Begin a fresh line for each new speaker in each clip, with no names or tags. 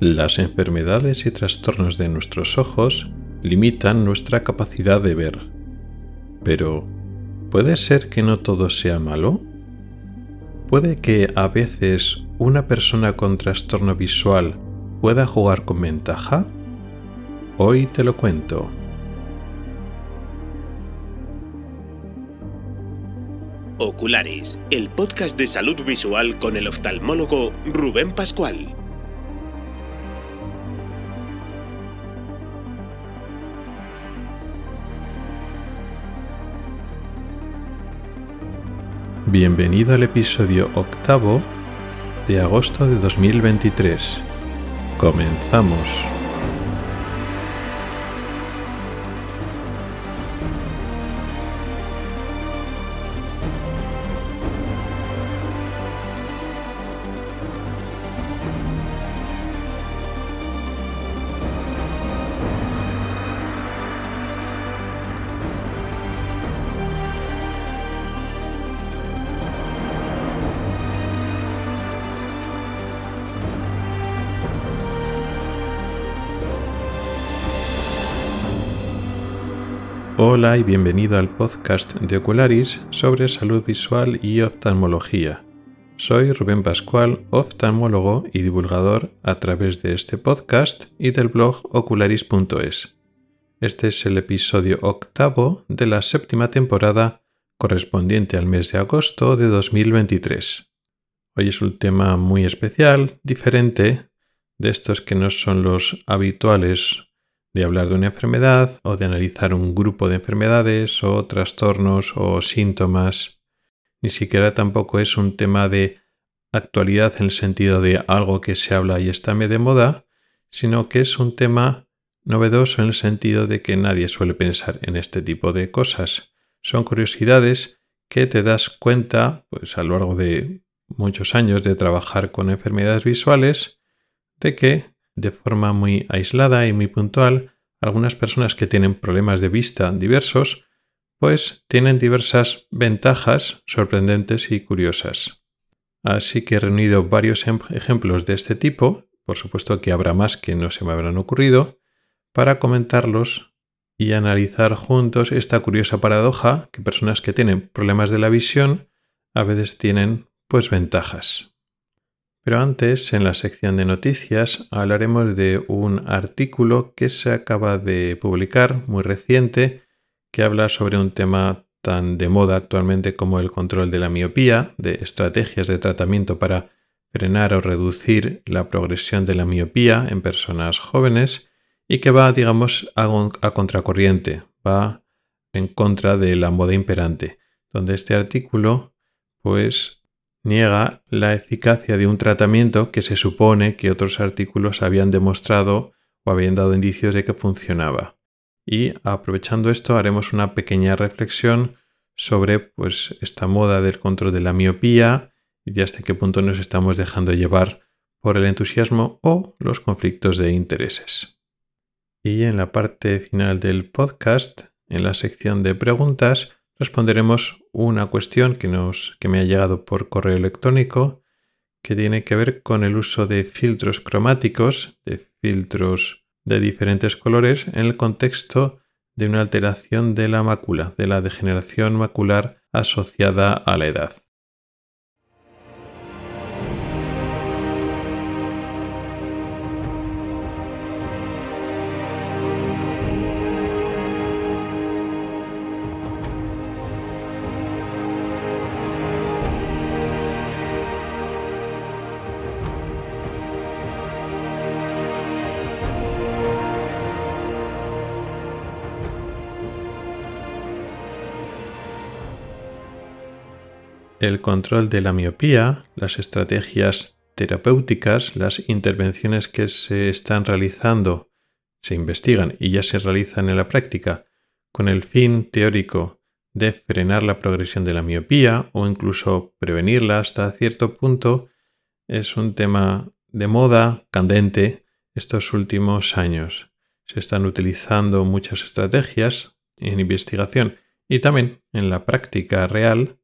Las enfermedades y trastornos de nuestros ojos limitan nuestra capacidad de ver. Pero, ¿puede ser que no todo sea malo? ¿Puede que a veces una persona con trastorno visual pueda jugar con ventaja? Hoy te lo cuento.
Oculares, el podcast de salud visual con el oftalmólogo Rubén Pascual.
Bienvenido al episodio octavo de agosto de 2023. Comenzamos. Hola y bienvenido al podcast de Ocularis sobre salud visual y oftalmología. Soy Rubén Pascual, oftalmólogo y divulgador a través de este podcast y del blog ocularis.es. Este es el episodio octavo de la séptima temporada correspondiente al mes de agosto de 2023. Hoy es un tema muy especial, diferente, de estos que no son los habituales de hablar de una enfermedad o de analizar un grupo de enfermedades o trastornos o síntomas. Ni siquiera tampoco es un tema de actualidad en el sentido de algo que se habla y está de moda, sino que es un tema novedoso en el sentido de que nadie suele pensar en este tipo de cosas. Son curiosidades que te das cuenta, pues a lo largo de muchos años de trabajar con enfermedades visuales, de que de forma muy aislada y muy puntual, algunas personas que tienen problemas de vista diversos, pues tienen diversas ventajas sorprendentes y curiosas. Así que he reunido varios em-, ejemplos de este tipo, por supuesto que habrá más que no se me habrán ocurrido, para comentarlos y analizar juntos esta curiosa paradoja que personas que tienen problemas de la visión a veces tienen pues ventajas. Pero antes, en la sección de noticias, hablaremos de un artículo que se acaba de publicar, muy reciente, que habla sobre un tema tan de moda actualmente como el control de la miopía, de estrategias de tratamiento para frenar o reducir la progresión de la miopía en personas jóvenes y que va, digamos, a, contracorriente, va en contra de la moda imperante, donde este artículo pues niega la eficacia de un tratamiento que se supone que otros artículos habían demostrado o habían dado indicios de que funcionaba. Y aprovechando esto haremos una pequeña reflexión sobre pues, esta moda del control de la miopía y hasta qué punto nos estamos dejando llevar por el entusiasmo o los conflictos de intereses. Y en la parte final del podcast, en la sección de preguntas, responderemos una cuestión que, nos, que me ha llegado por correo electrónico que tiene que ver con el uso de filtros cromáticos, de filtros de diferentes colores en el contexto de una alteración de la mácula, de la degeneración macular asociada a la edad. El control de la miopía, las estrategias terapéuticas, las intervenciones que se están realizando, se investigan y ya se realizan en la práctica con el fin teórico de frenar la progresión de la miopía o incluso prevenirla hasta cierto punto, es un tema de moda candente estos últimos años. Se están utilizando muchas estrategias en investigación y también en la práctica real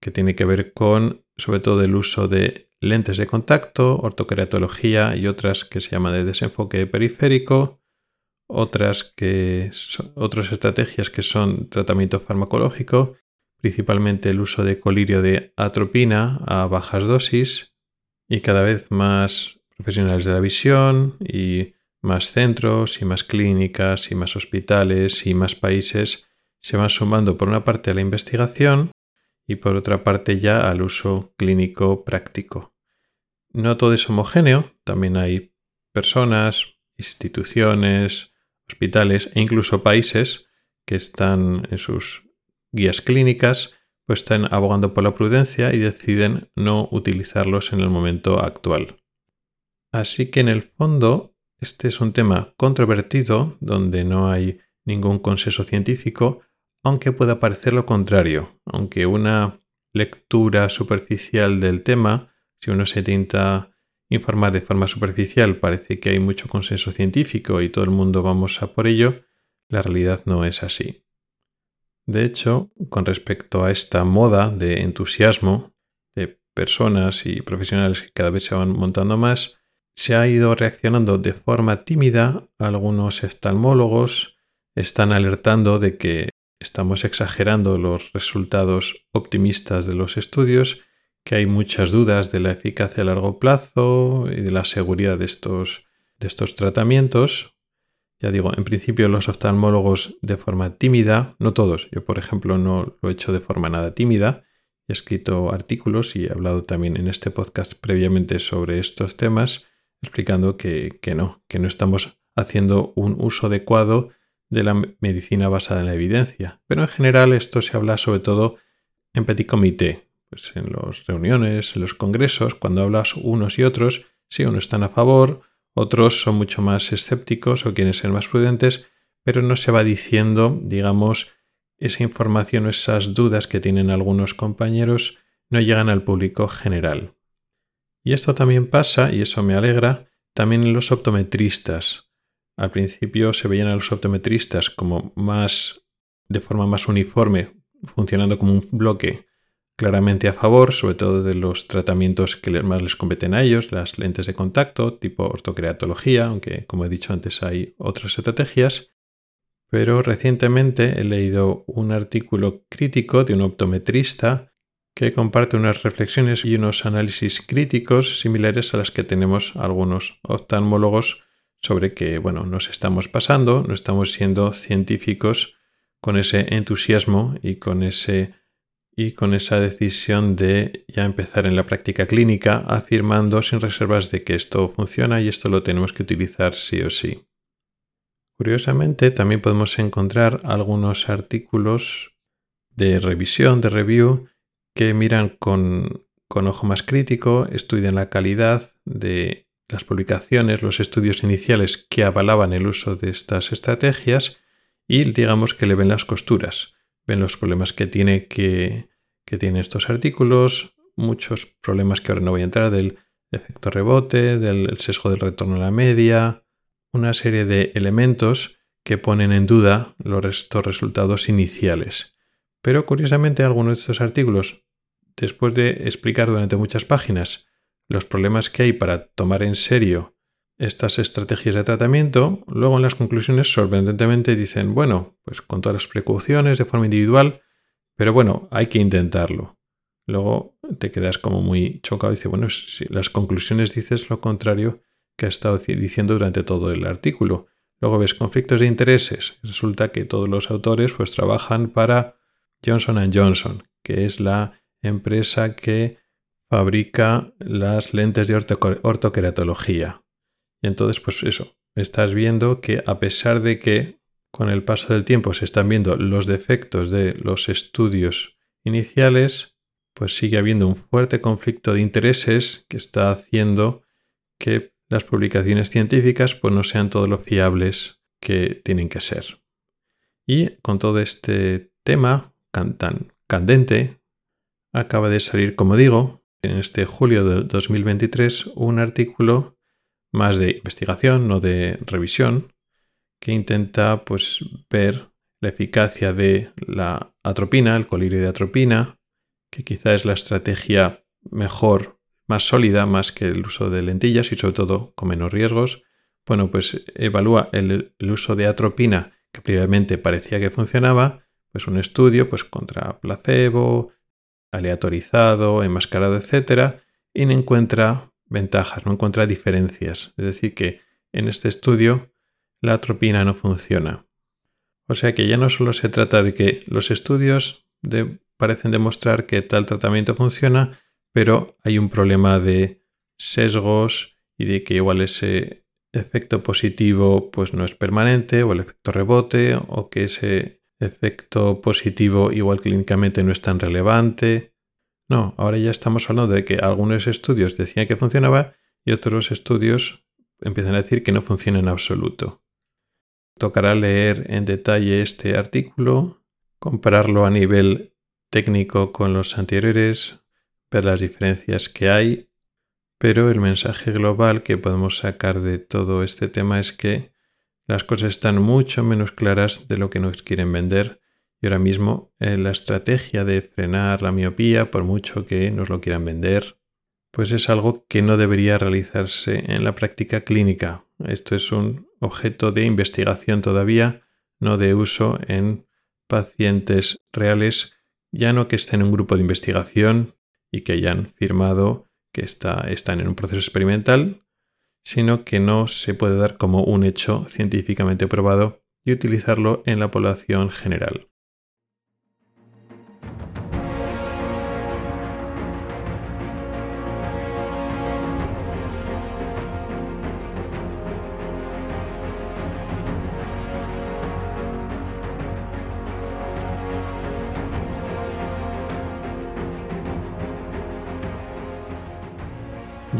que tiene que ver con sobre todo el uso de lentes de contacto, ortoqueratología y otras que se llaman de desenfoque periférico, otras que estrategias que son tratamiento farmacológico, principalmente el uso de colirio de atropina a bajas dosis y cada vez más profesionales de la visión y más centros y más clínicas y más hospitales y más países se van sumando por una parte a la investigación y por otra parte ya al uso clínico práctico. No todo es homogéneo, también hay personas, instituciones, hospitales e incluso países que están en sus guías clínicas, pues están abogando por la prudencia y deciden no utilizarlos en el momento actual. Así que en el fondo, este es un tema controvertido donde no hay ningún consenso científico, aunque pueda parecer lo contrario, aunque una lectura superficial del tema, si uno se intenta informar de forma superficial, parece que hay mucho consenso científico y todo el mundo vamos a por ello, la realidad no es así. De hecho, con respecto a esta moda de entusiasmo de personas y profesionales que cada vez se van montando más, se ha ido reaccionando de forma tímida. Algunos oftalmólogos están alertando de que estamos exagerando los resultados optimistas de los estudios, que hay muchas dudas de la eficacia a largo plazo y de la seguridad de estos, de estos tratamientos. Ya digo, en principio los oftalmólogos de forma tímida, no todos, yo por ejemplo no lo he hecho de forma nada tímida, he escrito artículos y he hablado también en este podcast previamente sobre estos temas, explicando que, que no, que no estamos haciendo un uso adecuado de la medicina basada en la evidencia. Pero en general esto se habla sobre todo en petit comité, pues en las reuniones, en los congresos, cuando hablas unos y otros, si unos están a favor, otros son mucho más escépticos o quieren ser más prudentes, pero no se va diciendo, digamos, esa información o esas dudas que tienen algunos compañeros no llegan al público general. Y esto también pasa, y eso me alegra, también en los optometristas. Al principio se veían a los optometristas como más de forma más uniforme, funcionando como un bloque claramente a favor, sobre todo de los tratamientos que más les competen a ellos, las lentes de contacto, tipo ortocreatología, aunque como he dicho antes hay otras estrategias. Pero recientemente he leído un artículo crítico de un optometrista que comparte unas reflexiones y unos análisis críticos similares a las que tenemos algunos oftalmólogos sobre que, bueno, nos estamos pasando, no estamos siendo científicos con ese entusiasmo y con ese y con esa decisión de ya empezar en la práctica clínica afirmando sin reservas de que esto funciona y esto lo tenemos que utilizar sí o sí. Curiosamente, también podemos encontrar algunos artículos de revisión, de review, que miran con, con ojo más crítico, estudian la calidad de las publicaciones, los estudios iniciales que avalaban el uso de estas estrategias y digamos que le ven las costuras, ven los problemas que tiene que, que tienen estos artículos, muchos problemas que ahora no voy a entrar del efecto rebote, del sesgo del retorno a la media, una serie de elementos que ponen en duda los estos resultados iniciales. Pero curiosamente algunos de estos artículos, después de explicar durante muchas páginas los problemas que hay para tomar en serio estas estrategias de tratamiento, luego en las conclusiones sorprendentemente dicen, bueno, pues con todas las precauciones de forma individual, pero bueno, hay que intentarlo. Luego te quedas como muy chocado y dices, bueno, si las conclusiones dices lo contrario que ha estado diciendo durante todo el artículo. Luego ves conflictos de intereses. Resulta que todos los autores pues trabajan para Johnson Johnson, que es la empresa que fabrica las lentes de ortoqueratología. Y entonces, pues eso, estás viendo que a pesar de que con el paso del tiempo se están viendo los defectos de los estudios iniciales, pues sigue habiendo un fuerte conflicto de intereses que está haciendo que las publicaciones científicas pues no sean todo lo fiables que tienen que ser. Y con todo este tema tan candente, acaba de salir, como digo, en este julio de 2023 un artículo más de investigación, no de revisión, que intenta pues, ver la eficacia de la atropina, el colirio de atropina, que quizá es la estrategia mejor más sólida, más que el uso de lentillas y sobre todo con menos riesgos. Bueno, pues evalúa el, uso de atropina que previamente parecía que funcionaba, pues un estudio pues contra placebo, aleatorizado, enmascarado, etcétera, y no encuentra ventajas, no encuentra diferencias. Es decir, que en este estudio la atropina no funciona. O sea que ya no solo se trata de que los estudios parecen demostrar que tal tratamiento funciona, pero hay un problema de sesgos y de que igual ese efecto positivo pues no es permanente o el efecto rebote o que ese efecto positivo igual clínicamente no es tan relevante. No, ahora ya estamos hablando de que algunos estudios decían que funcionaba y otros estudios empiezan a decir que no funciona en absoluto. Tocará leer en detalle este artículo, compararlo a nivel técnico con los anteriores, ver las diferencias que hay, pero el mensaje global que podemos sacar de todo este tema es que las cosas están mucho menos claras de lo que nos quieren vender y ahora mismo eh, la estrategia de frenar la miopía, por mucho que nos lo quieran vender, pues es algo que no debería realizarse en la práctica clínica. Esto es un objeto de investigación todavía, no de uso en pacientes reales, ya no que estén en un grupo de investigación y que hayan firmado que están en un proceso experimental, sino que no se puede dar como un hecho científicamente probado y utilizarlo en la población general.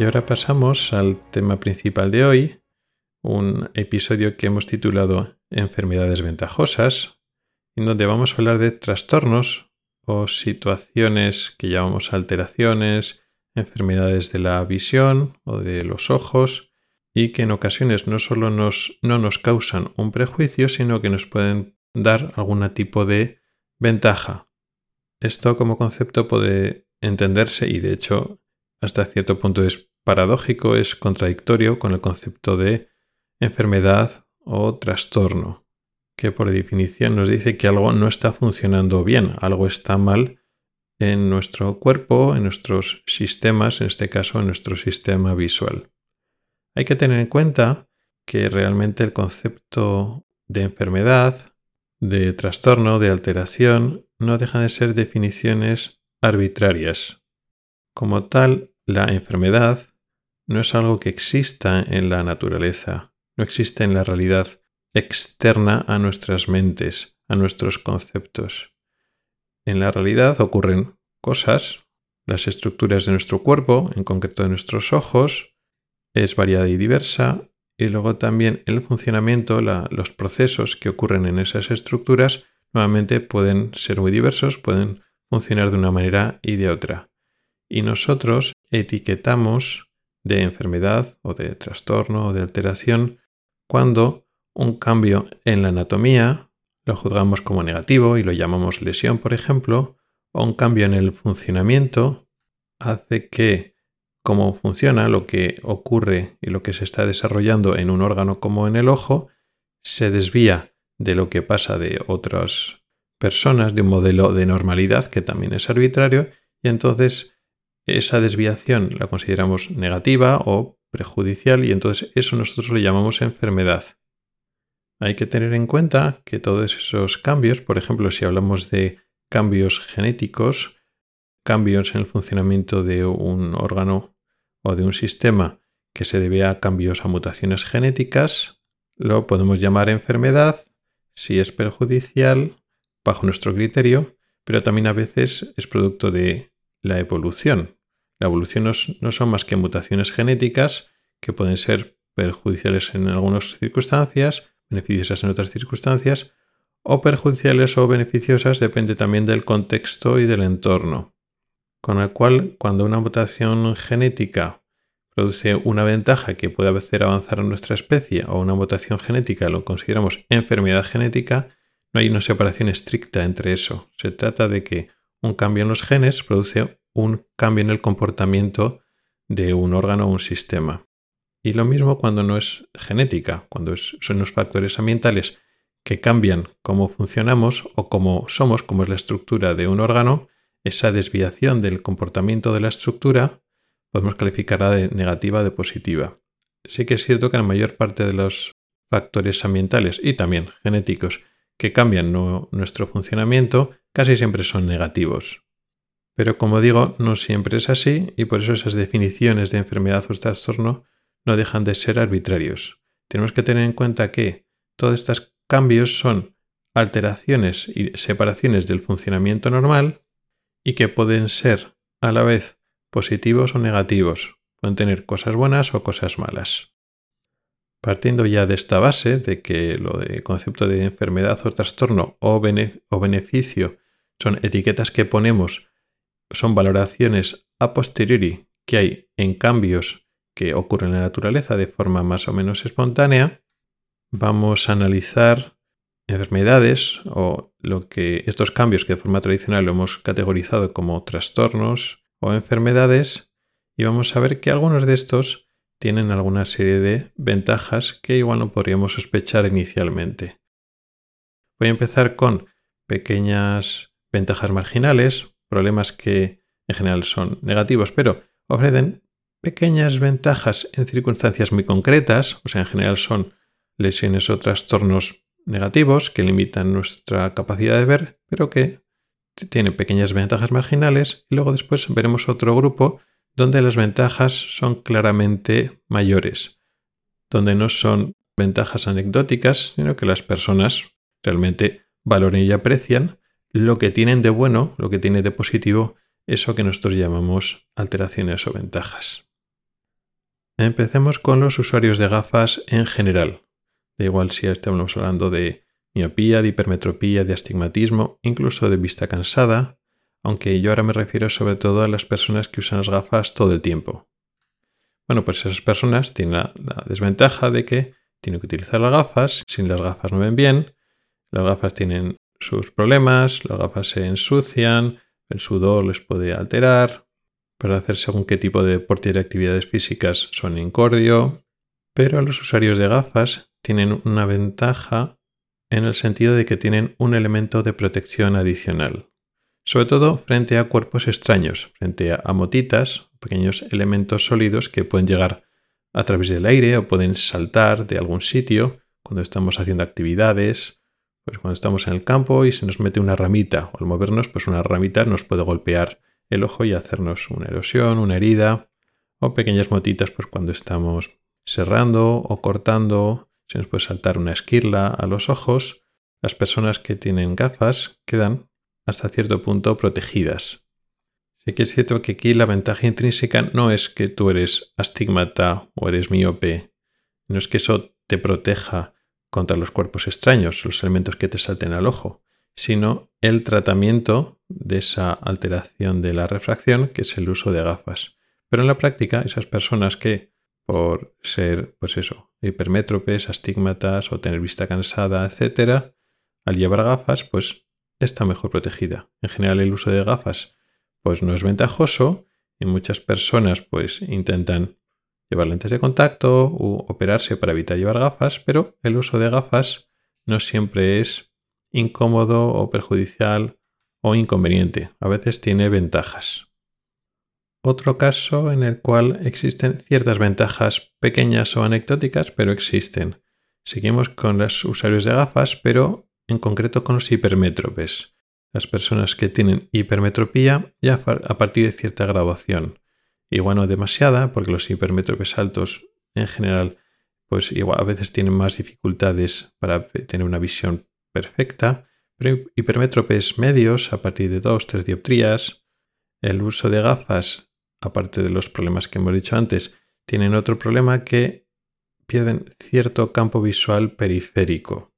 Y ahora pasamos al tema principal de hoy, un episodio que hemos titulado Enfermedades ventajosas, en donde vamos a hablar de trastornos o situaciones que llamamos alteraciones, enfermedades de la visión o de los ojos, y que en ocasiones no solo nos, no nos causan un prejuicio, sino que nos pueden dar algún tipo de ventaja. Esto como concepto puede entenderse y de hecho hasta cierto punto es paradójico, es contradictorio con el concepto de enfermedad o trastorno, que por definición nos dice que algo no está funcionando bien, algo está mal en nuestro cuerpo, en nuestros sistemas, en este caso en nuestro sistema visual. Hay que tener en cuenta que realmente el concepto de enfermedad, de trastorno, de alteración, no dejan de ser definiciones arbitrarias. Como tal, la enfermedad no es algo que exista en la naturaleza, no existe en la realidad externa a nuestras mentes, a nuestros conceptos. En la realidad ocurren cosas, las estructuras de nuestro cuerpo, en concreto de nuestros ojos, es variada y diversa, y luego también el funcionamiento, los procesos que ocurren en esas estructuras, nuevamente pueden ser muy diversos, pueden funcionar de una manera y de otra. Y nosotros etiquetamos de enfermedad o de trastorno o de alteración cuando un cambio en la anatomía lo juzgamos como negativo y lo llamamos lesión, por ejemplo, o un cambio en el funcionamiento hace que cómo funciona lo que ocurre y lo que se está desarrollando en un órgano como en el ojo se desvía de lo que pasa de otras personas, de un modelo de normalidad que también es arbitrario, y entonces esa desviación la consideramos negativa o prejudicial y entonces eso nosotros lo llamamos enfermedad. Hay que tener en cuenta que todos esos cambios, por ejemplo, si hablamos de cambios genéticos, cambios en el funcionamiento de un órgano o de un sistema que se debe a cambios a mutaciones genéticas, lo podemos llamar enfermedad si es perjudicial bajo nuestro criterio, pero también a veces es producto de la evolución. La evolución no, son más que mutaciones genéticas que pueden ser perjudiciales en algunas circunstancias, beneficiosas en otras circunstancias, o perjudiciales o beneficiosas depende también del contexto y del entorno. Con el cual, cuando una mutación genética produce una ventaja que puede hacer avanzar a nuestra especie o una mutación genética lo consideramos enfermedad genética, no hay una separación estricta entre eso. Se trata de que un cambio en los genes produce un cambio en el comportamiento de un órgano o un sistema. Y lo mismo cuando no es genética, cuando son los factores ambientales que cambian cómo funcionamos o cómo somos, cómo es la estructura de un órgano, esa desviación del comportamiento de la estructura podemos calificarla de negativa o de positiva. Sí que es cierto que la mayor parte de los factores ambientales y también genéticos que cambian nuestro funcionamiento casi siempre son negativos. Pero como digo, no siempre es así y por eso esas definiciones de enfermedad o trastorno no dejan de ser arbitrarios. Tenemos que tener en cuenta que todos estos cambios son alteraciones y separaciones del funcionamiento normal y que pueden ser a la vez positivos o negativos, pueden tener cosas buenas o cosas malas. Partiendo ya de esta base de que lo de concepto de enfermedad o trastorno o, o beneficio son etiquetas que ponemos, son valoraciones a posteriori que hay en cambios que ocurren en la naturaleza de forma más o menos espontánea, vamos a analizar enfermedades o lo que estos cambios que de forma tradicional lo hemos categorizado como trastornos o enfermedades. Y vamos a ver que algunos de estos tienen alguna serie de ventajas que igual no podríamos sospechar inicialmente. Voy a empezar con pequeñas ventajas marginales, problemas que en general son negativos, pero ofrecen pequeñas ventajas en circunstancias muy concretas, o sea, en general son lesiones o trastornos negativos que limitan nuestra capacidad de ver, pero que tienen pequeñas ventajas marginales. Y luego después veremos otro grupo donde las ventajas son claramente mayores, donde no son ventajas anecdóticas, sino que las personas realmente valoran y aprecian lo que tienen de bueno, lo que tiene de positivo, eso que nosotros llamamos alteraciones o ventajas. Empecemos con los usuarios de gafas en general. Da igual si estamos hablando de miopía, de hipermetropía, de astigmatismo, incluso de vista cansada, aunque yo ahora me refiero sobre todo a las personas que usan las gafas todo el tiempo. Bueno, pues esas personas tienen la, la desventaja de que tienen que utilizar las gafas, sin las gafas no ven bien, las gafas tienen sus problemas, las gafas se ensucian, el sudor les puede alterar, para hacer según qué tipo de deporte de actividades físicas son incordio, pero los usuarios de gafas tienen una ventaja en el sentido de que tienen un elemento de protección adicional, sobre todo frente a cuerpos extraños, frente a motitas, pequeños elementos sólidos que pueden llegar a través del aire o pueden saltar de algún sitio cuando estamos haciendo actividades, pues cuando estamos en el campo y se nos mete una ramita o al movernos pues una ramita nos puede golpear el ojo y hacernos una erosión, una herida o pequeñas motitas pues cuando estamos cerrando o cortando, se nos puede saltar una esquirla a los ojos. Las personas que tienen gafas quedan hasta cierto punto protegidas. Sí que es cierto que aquí la ventaja intrínseca no es que tú eres astigmata o eres miope, no es que eso te proteja contra los cuerpos extraños, los elementos que te salten al ojo, sino el tratamiento de esa alteración de la refracción, que es el uso de gafas. Pero en la práctica, esas personas que, por ser, pues eso, hipermétropes, astigmatas o tener vista cansada, etc., al llevar gafas, pues está mejor protegida. En general, el uso de gafas, pues no es ventajoso y muchas personas, pues intentan llevar lentes de contacto u operarse para evitar llevar gafas, pero el uso de gafas no siempre es incómodo o perjudicial o inconveniente. A veces tiene ventajas. Otro caso en el cual existen ciertas ventajas pequeñas o anecdóticas, pero existen. Seguimos con los usuarios de gafas, pero en concreto con los hipermétropes. Las personas que tienen hipermetropía ya a partir de cierta graduación. Igual no demasiada, porque los hipermétropes altos en general, pues igual a veces tienen más dificultades para tener una visión perfecta, pero hipermétropes medios a partir de 2-3 dioptrías. El uso de gafas, aparte de los problemas que hemos dicho antes, tienen otro problema que pierden cierto campo visual periférico.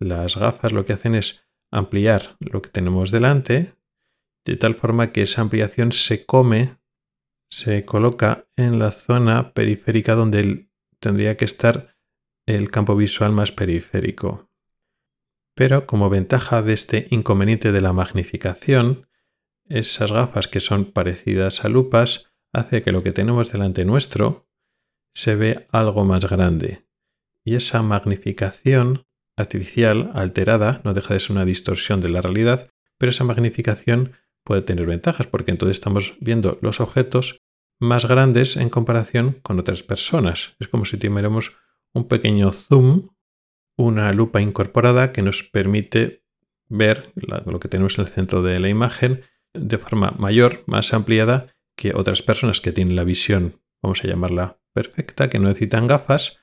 Las gafas lo que hacen es ampliar lo que tenemos delante, de tal forma que esa ampliación se come, se coloca en la zona periférica donde tendría que estar el campo visual más periférico. Pero como ventaja de este inconveniente de la magnificación, esas gafas que son parecidas a lupas hace que lo que tenemos delante nuestro se ve algo más grande. Y esa magnificación artificial, alterada, no deja de ser una distorsión de la realidad, pero esa magnificación puede tener ventajas porque entonces estamos viendo los objetos más grandes en comparación con otras personas. Es como si tuviéramos un pequeño zoom, una lupa incorporada que nos permite ver lo que tenemos en el centro de la imagen de forma mayor, más ampliada que otras personas que tienen la visión, vamos a llamarla perfecta, que no necesitan gafas,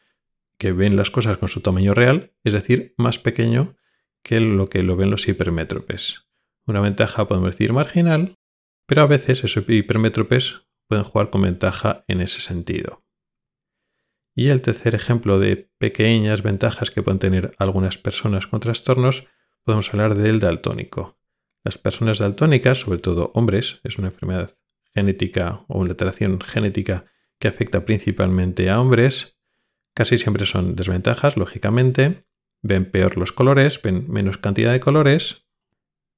que ven las cosas con su tamaño real, es decir, más pequeño que lo que lo ven los hipermétropes. Una ventaja podemos decir marginal, pero a veces esos hipermétropes pueden jugar con ventaja en ese sentido. Y el tercer ejemplo de pequeñas ventajas que pueden tener algunas personas con trastornos, podemos hablar del daltónico. Las personas daltónicas, sobre todo hombres, es una enfermedad genética o una alteración genética que afecta principalmente a hombres, casi siempre son desventajas, lógicamente, ven peor los colores, ven menos cantidad de colores,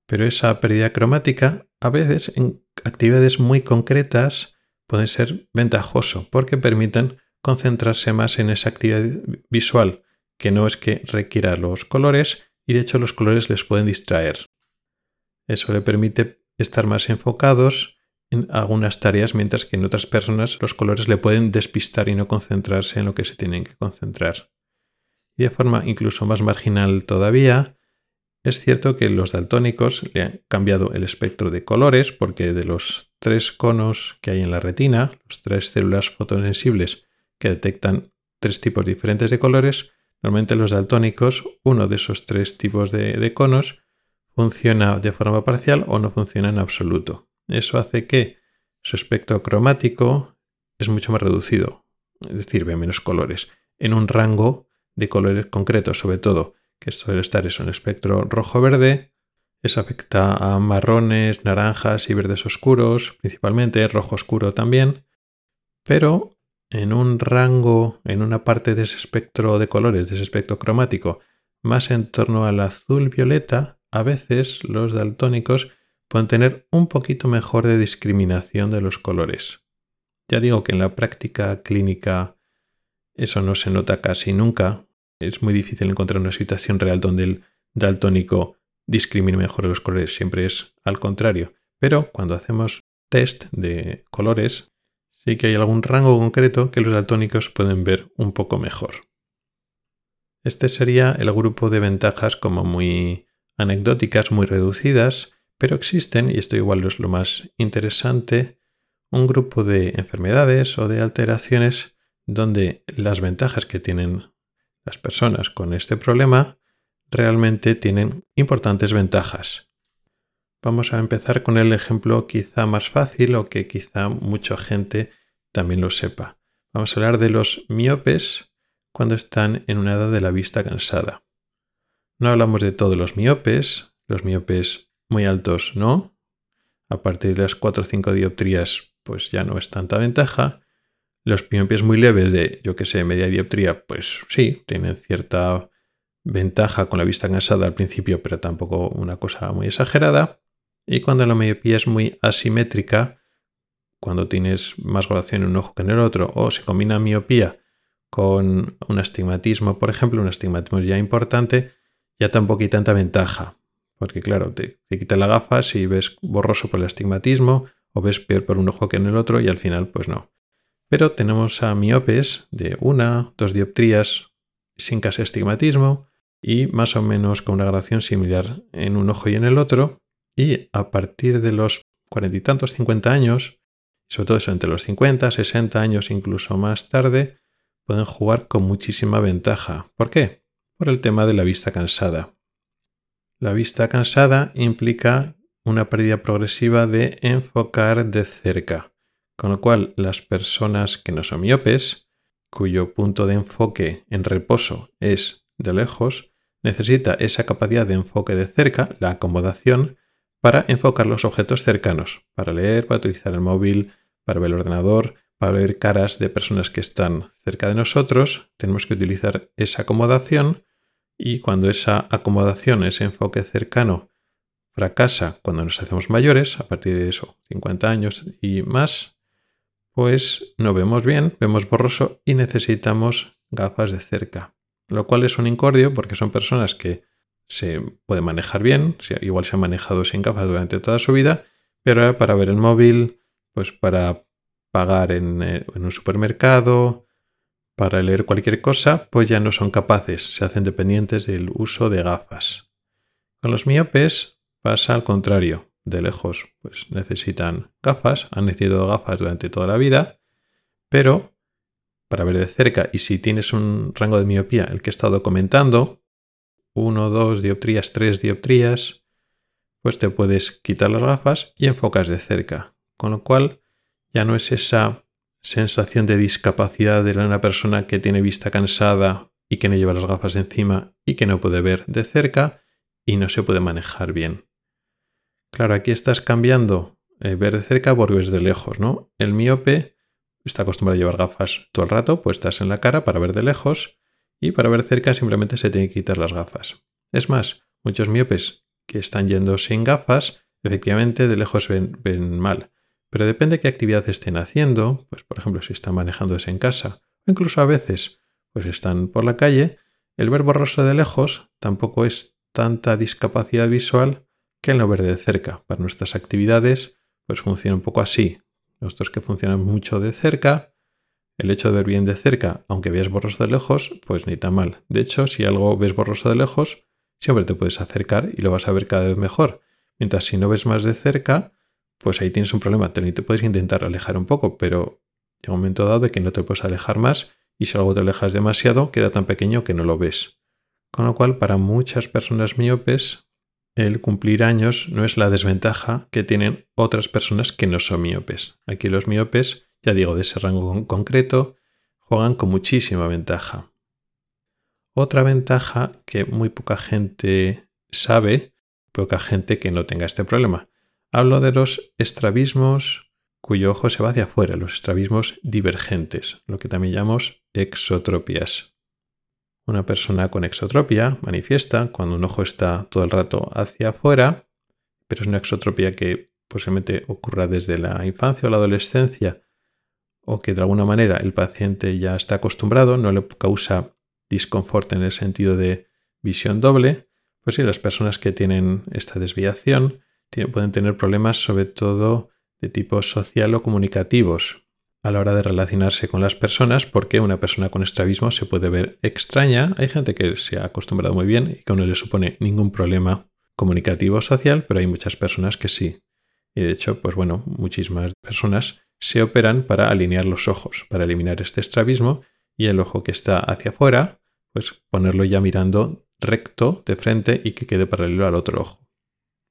pero esa pérdida cromática a veces en actividades muy concretas puede ser ventajoso porque permiten concentrarse más en esa actividad visual, que no es que requiera los colores y de hecho los colores les pueden distraer. Eso le permite estar más enfocados en algunas tareas, mientras que en otras personas los colores le pueden despistar y no concentrarse en lo que se tienen que concentrar. Y de forma incluso más marginal todavía, es cierto que los daltónicos le han cambiado el espectro de colores porque de los tres conos que hay en la retina, las tres células fotosensibles que detectan tres tipos diferentes de colores, normalmente los daltónicos, uno de esos tres tipos de, conos, funciona de forma parcial o no funciona en absoluto. Eso hace que su espectro cromático es mucho más reducido, es decir, ve menos colores, en un rango de colores concretos, sobre todo que suele estar en el espectro rojo-verde. Eso afecta a marrones, naranjas y verdes oscuros, principalmente rojo oscuro también. Pero en un rango, en una parte de ese espectro de colores, de ese espectro cromático, más en torno al azul-violeta, a veces los daltónicos pueden tener un poquito mejor de discriminación de los colores. Ya digo que en la práctica clínica eso no se nota casi nunca, es muy difícil encontrar una situación real donde el daltónico discrimine mejor los colores, siempre es al contrario. Pero cuando hacemos test de colores, sí que hay algún rango concreto que los daltónicos pueden ver un poco mejor. Este sería el grupo de ventajas como muy anecdóticas, muy reducidas, pero existen, y esto igual es lo más interesante, un grupo de enfermedades o de alteraciones donde las ventajas que tienen las personas con este problema realmente tienen importantes ventajas. Vamos a empezar con el ejemplo quizá más fácil o que quizá mucha gente también lo sepa. Vamos a hablar de los miopes cuando están en una edad de la vista cansada. No hablamos de todos los miopes, los miopes muy altos no. A partir de las 4 o 5 dioptrías pues ya no es tanta ventaja, los miopias muy leves de, yo que sé, media dioptría, pues sí, tienen cierta ventaja con la vista cansada al principio, pero tampoco una cosa muy exagerada. Y cuando la miopía es muy asimétrica, cuando tienes más graduación en un ojo que en el otro, o se combina miopía con un astigmatismo, por ejemplo, un astigmatismo ya importante, ya tampoco hay tanta ventaja. Porque claro, te, te quitas la gafa si ves borroso por el astigmatismo, o ves peor por un ojo que en el otro, y al final, pues no. Pero tenemos a miopes de una, dos dioptrías sin casi astigmatismo y más o menos con una gradación similar en un ojo y en el otro. Y a partir de los cuarenta y tantos, cincuenta años, sobre todo eso entre los 50, 60 años, incluso más tarde, pueden jugar con muchísima ventaja. ¿Por qué? Por el tema de la vista cansada. La vista cansada implica una pérdida progresiva de enfocar de cerca. Con lo cual, las personas que no son miopes, cuyo punto de enfoque en reposo es de lejos, necesita esa capacidad de enfoque de cerca, la acomodación, para enfocar los objetos cercanos, para leer, para utilizar el móvil, para ver el ordenador, para ver caras de personas que están cerca de nosotros, tenemos que utilizar esa acomodación y cuando esa acomodación, ese enfoque cercano, fracasa cuando nos hacemos mayores, a partir de eso, 50 años y más, pues no vemos bien, vemos borroso y necesitamos gafas de cerca. Lo cual es un incordio porque son personas que se pueden manejar bien, igual se han manejado sin gafas durante toda su vida, pero para ver el móvil, pues para pagar en, eh, en un supermercado, para leer cualquier cosa, pues ya no son capaces, se hacen dependientes del uso de gafas. Con los miopes pasa al contrario de lejos pues necesitan gafas, han necesitado gafas durante toda la vida, pero para ver de cerca y si tienes un rango de miopía, el que he estado comentando, 1, 2 dioptrías, 3 dioptrías, pues te puedes quitar las gafas y enfocas de cerca, con lo cual ya no es esa sensación de discapacidad de una persona que tiene vista cansada y que no lleva las gafas encima y que no puede ver de cerca y no se puede manejar bien. Claro, aquí estás cambiando eh, ver de cerca por ver de lejos, ¿no? El miope está acostumbrado a llevar gafas todo el rato puestas en la cara para ver de lejos y para ver cerca simplemente se tiene que quitar las gafas. Es más, muchos miopes que están yendo sin gafas, efectivamente de lejos ven, mal. Pero depende de qué actividad estén haciendo, pues por ejemplo si están manejándose en casa o incluso a veces pues están por la calle, el ver borroso de lejos tampoco es tanta discapacidad visual que el no ver de cerca. Para nuestras actividades, pues funciona un poco así. Nosotros que funcionan mucho de cerca, el hecho de ver bien de cerca, aunque veas borroso de lejos, pues ni tan mal. De hecho, si algo ves borroso de lejos, siempre te puedes acercar y lo vas a ver cada vez mejor. Mientras si no ves más de cerca, pues ahí tienes un problema. Te puedes intentar alejar un poco, pero llega un momento dado de que no te puedes alejar más y si algo te alejas demasiado, queda tan pequeño que no lo ves. Con lo cual, para muchas personas miopes, el cumplir años no es la desventaja que tienen otras personas que no son miopes. Aquí los miopes, ya digo, de ese rango concreto, juegan con muchísima ventaja. Otra ventaja que muy poca gente sabe, poca gente que no tenga este problema. Hablo de los estrabismos cuyo ojo se va hacia afuera, los estrabismos divergentes, lo que también llamamos exotropias. Una persona con exotropia manifiesta cuando un ojo está todo el rato hacia afuera, pero es una exotropia que posiblemente ocurra desde la infancia o la adolescencia o que de alguna manera el paciente ya está acostumbrado, no le causa disconfort en el sentido de visión doble, pues sí, las personas que tienen esta desviación pueden tener problemas sobre todo de tipo social o comunicativos, a la hora de relacionarse con las personas porque una persona con estrabismo se puede ver extraña. Hay gente que se ha acostumbrado muy bien y que no le supone ningún problema comunicativo o social, pero hay muchas personas que sí. Y de hecho, pues bueno, muchísimas personas se operan para alinear los ojos, para eliminar este estrabismo y el ojo que está hacia afuera, pues ponerlo ya mirando recto de frente y que quede paralelo al otro ojo.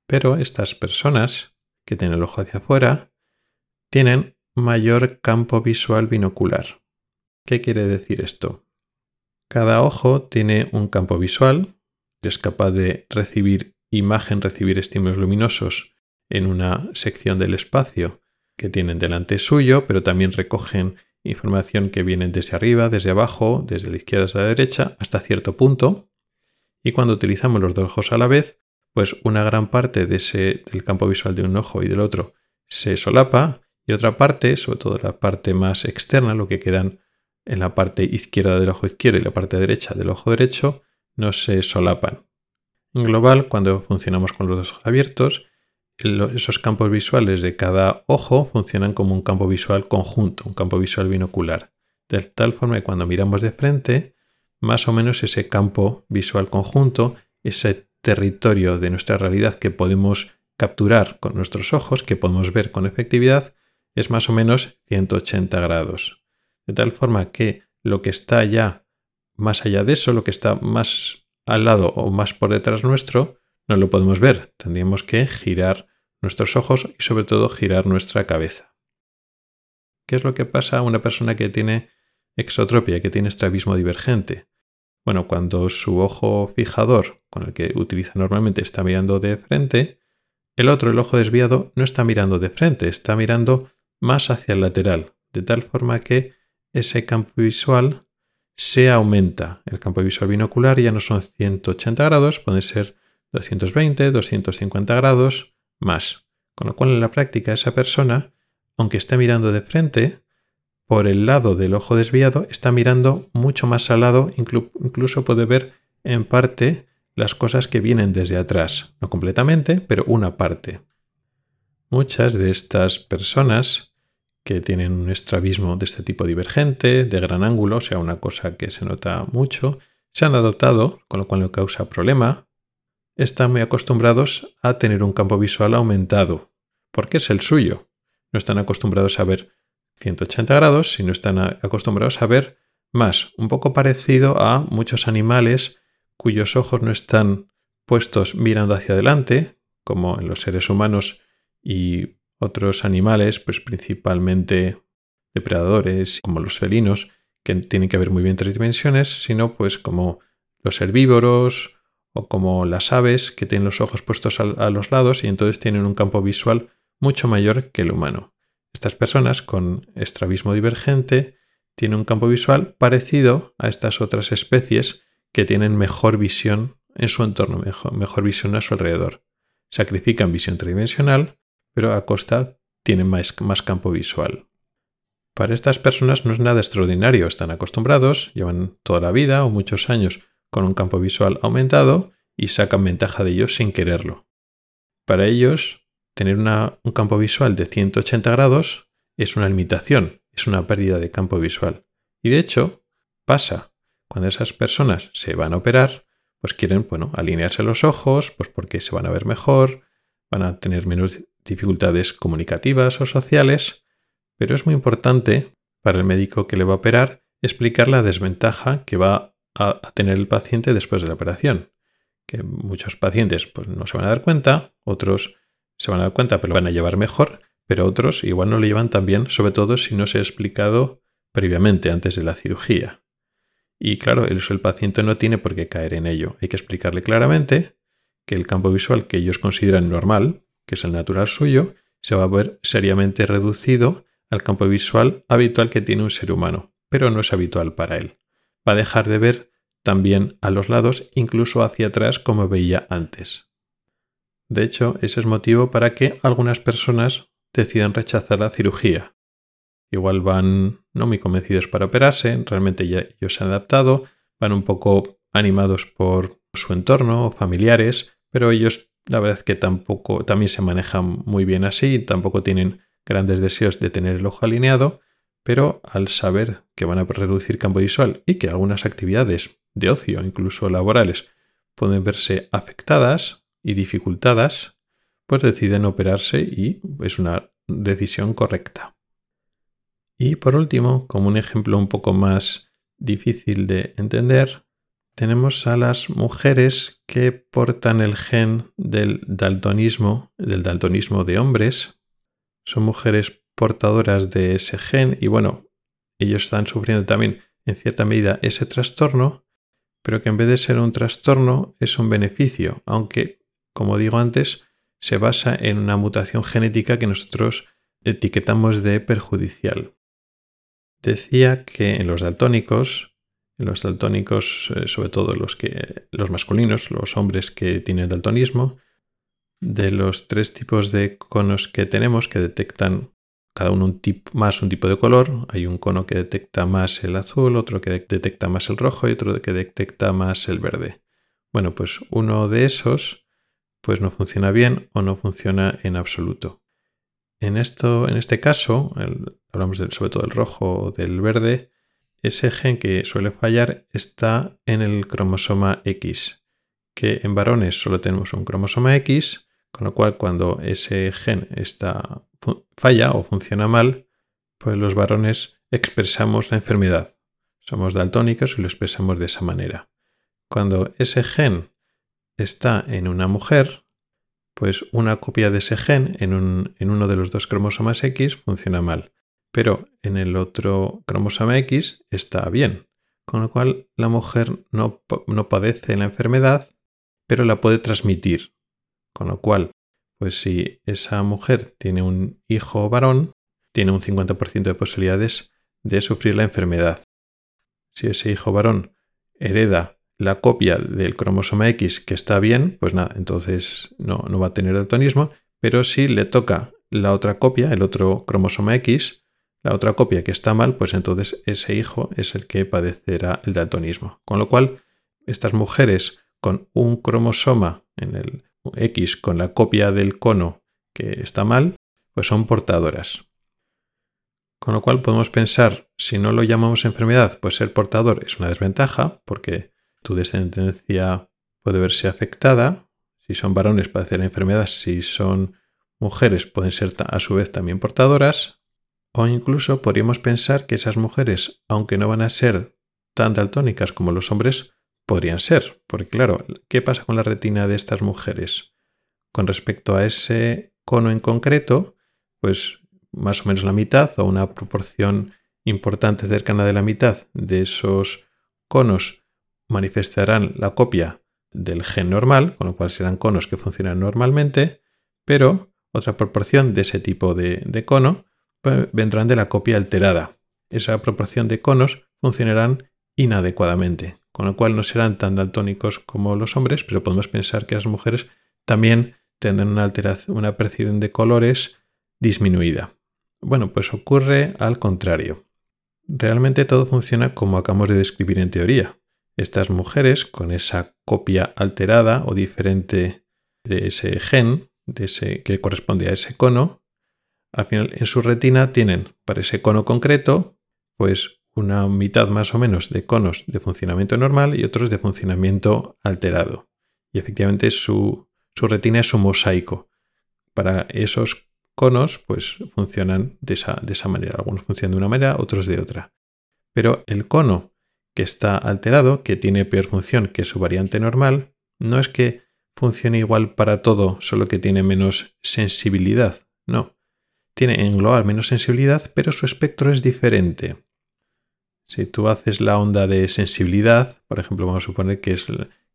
Pero estas personas que tienen el ojo hacia afuera tienen mayor campo visual binocular. ¿Qué quiere decir esto? Cada ojo tiene un campo visual, es capaz de recibir imagen, recibir estímulos luminosos en una sección del espacio que tienen delante suyo, pero también recogen información que viene desde arriba, desde abajo, desde la izquierda hasta la derecha, hasta cierto punto. Y cuando utilizamos los dos ojos a la vez, pues una gran parte de ese, del campo visual de un ojo y del otro se solapa y otra parte, sobre todo la parte más externa, lo que quedan en la parte izquierda del ojo izquierdo y la parte derecha del ojo derecho, no se solapan. En global, cuando funcionamos con los ojos abiertos, esos campos visuales de cada ojo funcionan como un campo visual conjunto, un campo visual binocular, de tal forma que cuando miramos de frente, más o menos ese campo visual conjunto, ese territorio de nuestra realidad que podemos capturar con nuestros ojos, que podemos ver con efectividad, es más o menos 180 grados. De tal forma que lo que está ya más allá de eso, lo que está más al lado o más por detrás nuestro, no lo podemos ver. Tendríamos que girar nuestros ojos y sobre todo girar nuestra cabeza. ¿Qué es lo que pasa a una persona que tiene exotropia, que tiene estrabismo divergente? Bueno, cuando su ojo fijador, con el que utiliza normalmente, está mirando de frente, el otro, el ojo desviado, no está mirando de frente, está mirando más hacia el lateral, de tal forma que ese campo visual se aumenta. El campo visual binocular ya no son 180 grados, pueden ser 220, 250 grados más. Con lo cual en la práctica esa persona, aunque esté mirando de frente, por el lado del ojo desviado está mirando mucho más al lado, incluso puede ver en parte las cosas que vienen desde atrás, no completamente, pero una parte. Muchas de estas personas que tienen un estrabismo de este tipo divergente, de gran ángulo, o sea, una cosa que se nota mucho, se han adoptado, con lo cual no causa problema, están muy acostumbrados a tener un campo visual aumentado, porque es el suyo. No están acostumbrados a ver 180 grados, sino están acostumbrados a ver más, un poco parecido a muchos animales cuyos ojos no están puestos mirando hacia adelante, como en los seres humanos y otros animales, pues principalmente depredadores como los felinos, que tienen que ver muy bien tres dimensiones, sino pues como los herbívoros o como las aves que tienen los ojos puestos a, los lados y entonces tienen un campo visual mucho mayor que el humano. Estas personas con estrabismo divergente tienen un campo visual parecido a estas otras especies que tienen mejor visión en su entorno, mejor, mejor visión a su alrededor. Sacrifican visión tridimensional pero a costa tienen más, campo visual. Para estas personas no es nada extraordinario, están acostumbrados, llevan toda la vida o muchos años con un campo visual aumentado y sacan ventaja de ello sin quererlo. Para ellos, tener un campo visual de 180 grados es una limitación, es una pérdida de campo visual. Y de hecho, pasa. Cuando esas personas se van a operar, pues quieren, bueno, alinearse los ojos, pues porque se van a ver mejor, van a tener menos dificultades comunicativas o sociales, pero es muy importante para el médico que le va a operar explicar la desventaja que va a, tener el paciente después de la operación. Que muchos pacientes pues, no se van a dar cuenta, otros se van a dar cuenta pero lo van a llevar mejor, pero otros igual no lo llevan tan bien, sobre todo si no se ha explicado previamente antes de la cirugía. Y claro, el paciente no tiene por qué caer en ello. Hay que explicarle claramente que el campo visual que ellos consideran normal, que es el natural suyo, se va a ver seriamente reducido al campo visual habitual que tiene un ser humano, pero no es habitual para él. Va a dejar de ver también a los lados, incluso hacia atrás como veía antes. De hecho, ese es motivo para que algunas personas decidan rechazar la cirugía. Igual van no muy convencidos para operarse, realmente ya ellos se han adaptado, van un poco animados por su entorno o familiares, pero ellos la verdad es que tampoco, también se manejan muy bien así, tampoco tienen grandes deseos de tener el ojo alineado, pero al saber que van a reducir campo visual y que algunas actividades de ocio, incluso laborales, pueden verse afectadas y dificultadas, pues deciden operarse y es una decisión correcta. Y por último, como un ejemplo un poco más difícil de entender, tenemos a las mujeres que portan el gen del daltonismo, del daltonismo de hombres. Son mujeres portadoras de ese gen y bueno, ellos están sufriendo también en cierta medida ese trastorno, pero que en vez de ser un trastorno es un beneficio, aunque, como digo antes, se basa en una mutación genética que nosotros etiquetamos de perjudicial. Decía que en los daltónicos los daltónicos, eh, sobre todo los, que, los masculinos, los hombres que tienen daltonismo, de los tres tipos de conos que tenemos que detectan cada uno un más un tipo de color. Hay un cono que detecta más el azul, otro que detecta más el rojo y otro que detecta más el verde. Bueno, pues uno de esos pues no funciona bien o no funciona en absoluto. En, esto, en este caso, hablamos sobre todo del rojo o del verde, ese gen que suele fallar está en el cromosoma X, que en varones solo tenemos un cromosoma X, con lo cual cuando ese gen está, falla o funciona mal, pues los varones expresamos la enfermedad. Somos daltónicos y lo expresamos de esa manera. Cuando ese gen está en una mujer, pues una copia de ese gen en, en uno de los dos cromosomas X funciona mal pero en el otro cromosoma X está bien, con lo cual la mujer no, padece la enfermedad, pero la puede transmitir. Con lo cual, pues si esa mujer tiene un hijo varón, tiene un 50% de posibilidades de sufrir la enfermedad. Si ese hijo varón hereda la copia del cromosoma X que está bien, pues nada, entonces no, no va a tener daltonismo, pero si le toca la otra copia, el otro cromosoma X, la otra copia que está mal, pues entonces ese hijo es el que padecerá el daltonismo. Con lo cual, estas mujeres con un cromosoma en el X con la copia del cono que está mal, pues son portadoras. Con lo cual podemos pensar, si no lo llamamos enfermedad, pues ser portador es una desventaja, porque tu descendencia puede verse afectada. Si son varones padecer la enfermedad, si son mujeres pueden ser a su vez también portadoras. O incluso podríamos pensar que esas mujeres, aunque no van a ser tan daltónicas como los hombres, podrían ser. Porque claro, ¿qué pasa con la retina de estas mujeres? Con respecto a ese cono en concreto, pues más o menos la mitad o una proporción importante cercana de la mitad de esos conos manifestarán la copia del gen normal, con lo cual serán conos que funcionan normalmente, pero otra proporción de ese tipo de, cono pues, vendrán de la copia alterada. Esa proporción de conos funcionarán inadecuadamente, con lo cual no serán tan daltónicos como los hombres, pero podemos pensar que las mujeres también tendrán una, alteración, una percepción de colores disminuida. Bueno, pues ocurre al contrario. Realmente todo funciona como acabamos de describir en teoría. Estas mujeres, con esa copia alterada o diferente de ese gen, de ese, que corresponde a ese cono, al final en su retina tienen para ese cono concreto, pues una mitad más o menos de conos de funcionamiento normal y otros de funcionamiento alterado. Y efectivamente su, su retina es un mosaico. Para esos conos pues funcionan de esa, de esa manera. Algunos funcionan de una manera, otros de otra. Pero el cono que está alterado, que tiene peor función que su variante normal, no es que funcione igual para todo, solo que tiene menos sensibilidad. No. Tiene en global menos sensibilidad, pero su espectro es diferente. Si tú haces la onda de sensibilidad, por ejemplo, vamos a suponer que es,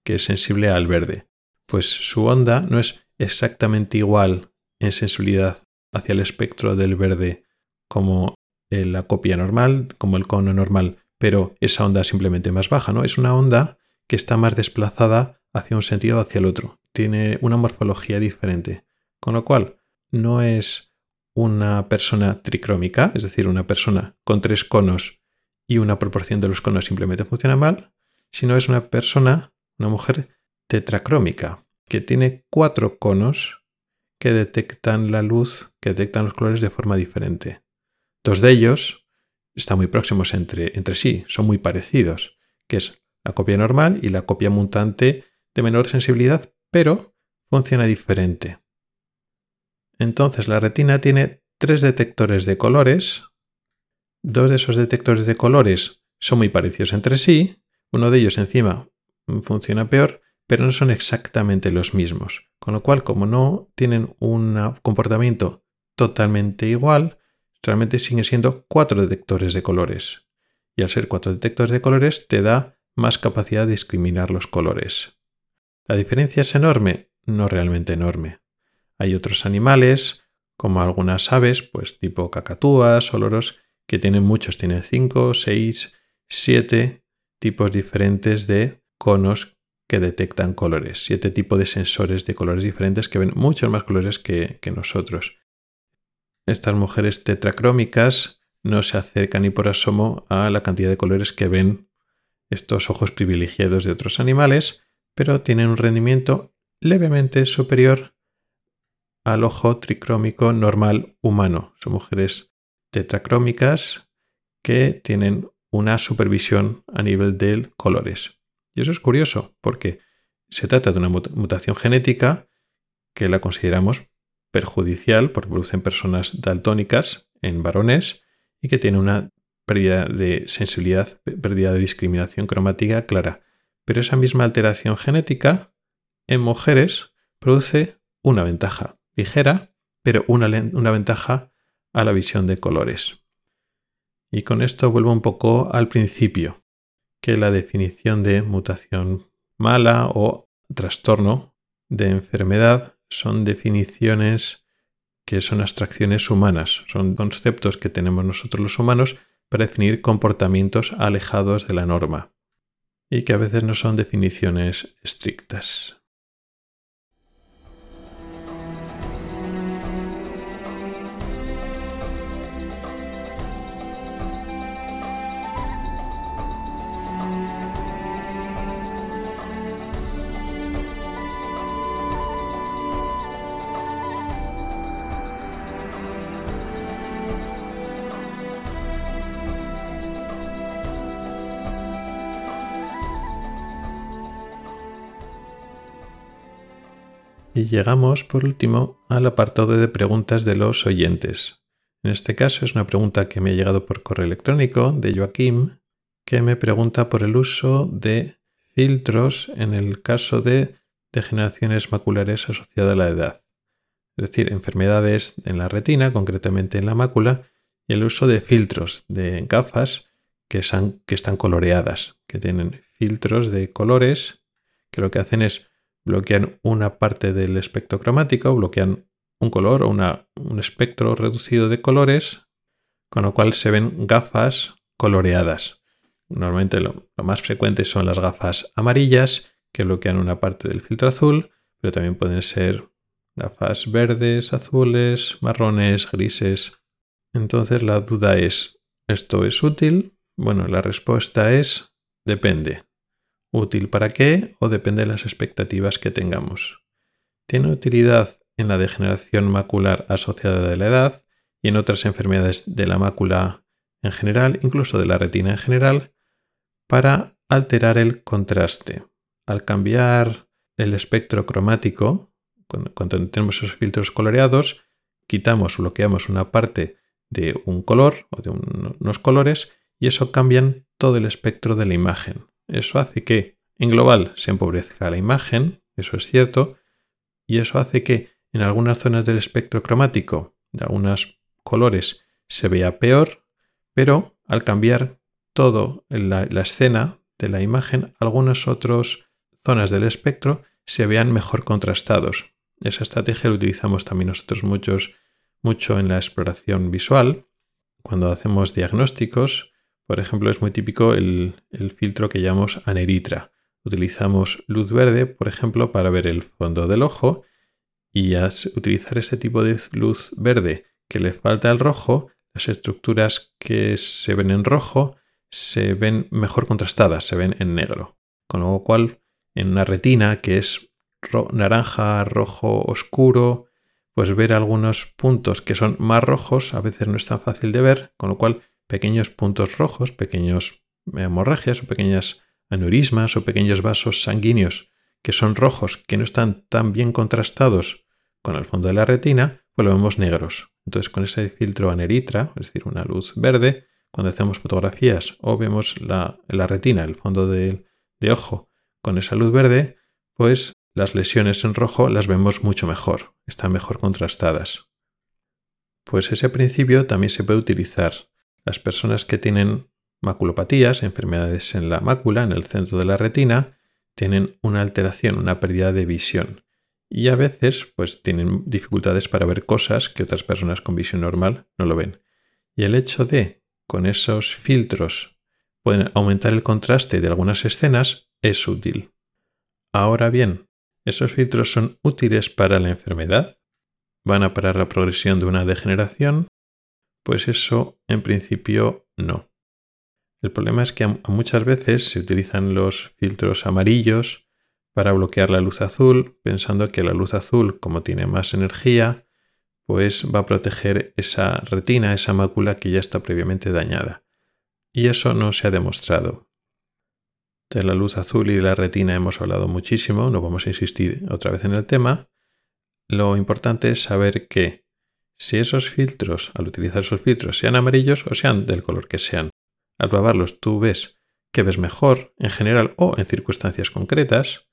que es sensible al verde, pues su onda no es exactamente igual en sensibilidad hacia el espectro del verde como la copia normal, como el cono normal, pero esa onda es simplemente más baja, ¿no? Es una onda que está más desplazada hacia un sentido o hacia el otro. Tiene una morfología diferente. Con lo cual, no es una persona tricrómica, es decir, una persona con tres conos y una proporción de los conos simplemente funciona mal, sino es una persona, una mujer tetracrómica, que tiene cuatro conos que detectan la luz, que detectan los colores de forma diferente. Dos de ellos están muy próximos entre, entre sí, son muy parecidos, que es la copia normal y la copia mutante de menor sensibilidad, pero funciona diferente. Entonces la retina tiene tres detectores de colores. Dos de esos detectores de colores son muy parecidos entre sí. Uno de ellos encima funciona peor, pero no son exactamente los mismos. Con lo cual, como no tienen un comportamiento totalmente igual, realmente siguen siendo cuatro detectores de colores. Y al ser cuatro detectores de colores te da más capacidad de discriminar los colores. ¿La diferencia es enorme? No realmente enorme. Hay otros animales, como algunas aves, pues tipo cacatúas o loros, que tienen muchos, tienen cinco, seis, siete tipos diferentes de conos que detectan colores, siete tipos de sensores de colores diferentes que ven muchos más colores que, nosotros. Estas mujeres tetracrómicas no se acercan ni por asomo a la cantidad de colores que ven estos ojos privilegiados de otros animales, pero tienen un rendimiento levemente superior al ojo tricrómico normal humano. Son mujeres tetracrómicas que tienen una supervisión a nivel de colores. Y eso es curioso, porque se trata de una mutación genética que la consideramos perjudicial porque producen personas daltónicas en varones y que tiene una pérdida de sensibilidad, pérdida de discriminación cromática clara. Pero esa misma alteración genética en mujeres produce una ventaja ligera, pero una, una ventaja a la visión de colores. Y con esto vuelvo un poco al principio que la definición de mutación mala o trastorno de enfermedad son definiciones que son abstracciones humanas, son conceptos que tenemos nosotros los humanos para definir comportamientos alejados de la norma y que a veces no son definiciones estrictas. Y llegamos por último al apartado de preguntas de los oyentes. En este caso es una pregunta que me ha llegado por correo electrónico de Joaquim, que me pregunta por el uso de filtros en el caso de degeneraciones maculares asociadas a la edad. Es decir, enfermedades en la retina, concretamente en la mácula, y el uso de filtros, de gafas que, que están coloreadas, que tienen filtros de colores que lo que hacen es bloquean una parte del espectro cromático, bloquean un color o un espectro reducido de colores, con lo cual se ven gafas coloreadas. Normalmente lo, más frecuente son las gafas amarillas que bloquean una parte del filtro azul, pero también pueden ser gafas verdes, azules, marrones, grises. Entonces la duda es, ¿esto es útil? Bueno, la respuesta es depende. ¿Útil para qué? O depende de las expectativas que tengamos. Tiene utilidad en la degeneración macular asociada de la edad y en otras enfermedades de la mácula en general, incluso de la retina en general, para alterar el contraste. Al cambiar el espectro cromático, cuando tenemos esos filtros coloreados, quitamos, bloqueamos una parte de un color o de unos colores y eso cambia todo el espectro de la imagen. Eso hace que en global se empobrezca la imagen, eso es cierto, y eso hace que en algunas zonas del espectro cromático de algunos colores se vea peor, pero al cambiar todo la, la escena de la imagen, algunas otras zonas del espectro se vean mejor contrastados. Esa estrategia la utilizamos también nosotros muchos, mucho en la exploración visual. Cuando hacemos diagnósticos, por ejemplo, es muy típico el, filtro que llamamos aneritra. Utilizamos luz verde, por ejemplo, para ver el fondo del ojo y al utilizar ese tipo de luz verde que le falta al rojo, las estructuras que se ven en rojo se ven mejor contrastadas, se ven en negro. Con lo cual, en una retina que es naranja, rojo oscuro, pues ver algunos puntos que son más rojos a veces no es tan fácil de ver, con lo cual pequeños puntos rojos, pequeños hemorragias o pequeñas aneurismas o pequeños vasos sanguíneos que son rojos, que no están tan bien contrastados con el fondo de la retina, pues lo vemos negros. Entonces con ese filtro aneritra, es decir, una luz verde, cuando hacemos fotografías o vemos la, retina, el fondo de, de ojo, con esa luz verde, pues las lesiones en rojo las vemos mucho mejor, están mejor contrastadas. Pues ese principio también se puede utilizar las personas que tienen maculopatías, enfermedades en la mácula, en el centro de la retina, tienen una alteración, una pérdida de visión. Y a veces, pues tienen dificultades para ver cosas que otras personas con visión normal no lo ven. Y el hecho de, con esos filtros, pueden aumentar el contraste de algunas escenas es útil. Ahora bien, ¿esos filtros son útiles para la enfermedad? ¿Van a parar la progresión de una degeneración? Pues eso en principio no. El problema es que muchas veces se utilizan los filtros amarillos para bloquear la luz azul, pensando que la luz azul, como tiene más energía, pues va a proteger esa retina, esa mácula que ya está previamente dañada. Y eso no se ha demostrado. De la luz azul y de la retina hemos hablado muchísimo, no vamos a insistir otra vez en el tema. Lo importante es saber que si esos filtros, al utilizar esos filtros, sean amarillos o sean del color que sean, al probarlos tú ves que ves mejor en general o en circunstancias concretas,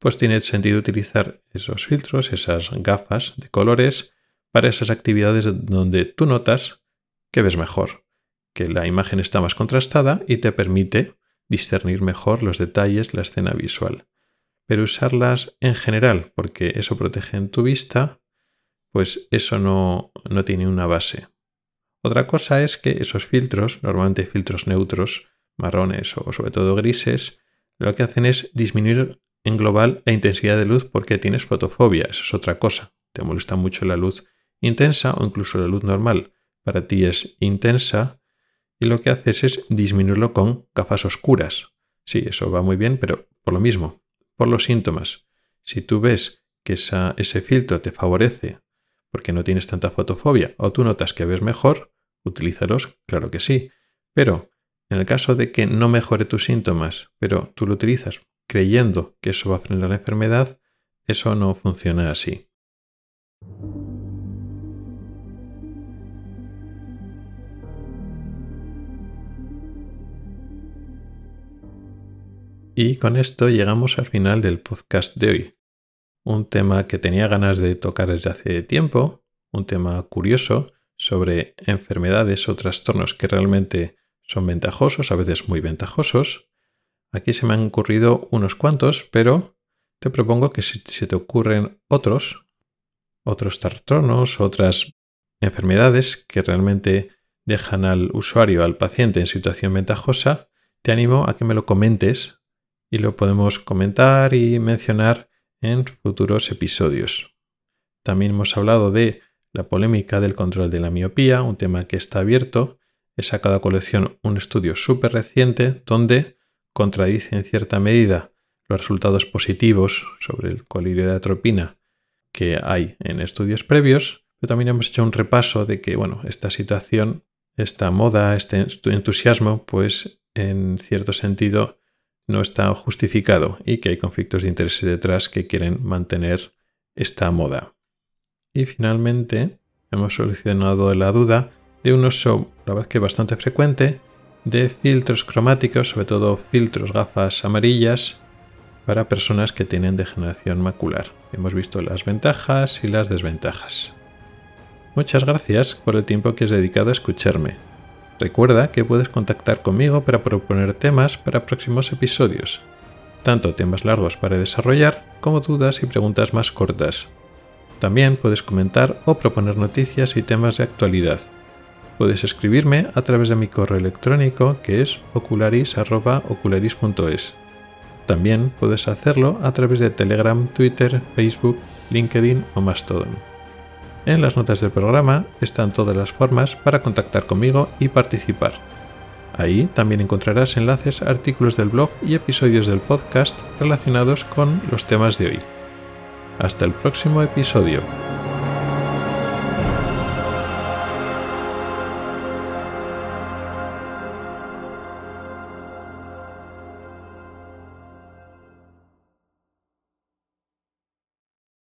pues tiene sentido utilizar esos filtros, esas gafas de colores, para esas actividades donde tú notas que ves mejor, que la imagen está más contrastada y te permite discernir mejor los detalles, la escena visual. Pero usarlas en general, porque eso protege en tu vista, pues eso no, tiene una base. Otra cosa es que esos filtros, normalmente filtros neutros, marrones o sobre todo grises, lo que hacen es disminuir en global la intensidad de luz porque tienes fotofobia, eso es otra cosa. Te molesta mucho la luz intensa o incluso la luz normal. Para ti es intensa y lo que haces es disminuirlo con gafas oscuras. Sí, eso va muy bien, pero por lo mismo, por los síntomas. Si tú ves que ese filtro te favorece porque no tienes tanta fotofobia o tú notas que ves mejor, utilízalos, claro que sí. Pero en el caso de que no mejore tus síntomas, pero tú lo utilizas creyendo que eso va a frenar la enfermedad, eso no funciona así. Y con esto llegamos al final del podcast de hoy. Un tema que tenía ganas de tocar desde hace tiempo, un tema curioso sobre enfermedades o trastornos que realmente son ventajosos, a veces muy ventajosos. Aquí se me han ocurrido unos cuantos, pero te propongo que si se te ocurren otros, otros trastornos, otras enfermedades que realmente dejan al usuario, al paciente en situación ventajosa, te animo a que me lo comentes y lo podemos comentar y mencionar en futuros episodios. También hemos hablado de la polémica del control de la miopía, un tema que está abierto. He sacado a colección un estudio súper reciente donde contradice en cierta medida los resultados positivos sobre el colirio de atropina que hay en estudios previos, pero también hemos hecho un repaso de que, bueno, esta situación, esta moda, este entusiasmo, pues en cierto sentido no está justificado y que hay conflictos de interés detrás que quieren mantener esta moda. Y finalmente hemos solucionado la duda de un uso, la verdad que bastante frecuente, de filtros cromáticos, sobre todo filtros gafas amarillas, para personas que tienen degeneración macular. Hemos visto las ventajas y las desventajas. Muchas gracias por el tiempo que has dedicado a escucharme. Recuerda que puedes contactar conmigo para proponer temas para próximos episodios, tanto temas largos para desarrollar como dudas y preguntas más cortas. También puedes comentar o proponer noticias y temas de actualidad. Puedes escribirme a través de mi correo electrónico que es ocularis.ocularis.es. También puedes hacerlo a través de Telegram, Twitter, Facebook, LinkedIn o Mastodon. En las notas del programa están todas las formas para contactar conmigo y participar. Ahí también encontrarás enlaces artículos del blog y episodios del podcast relacionados con los temas de hoy. Hasta el próximo episodio.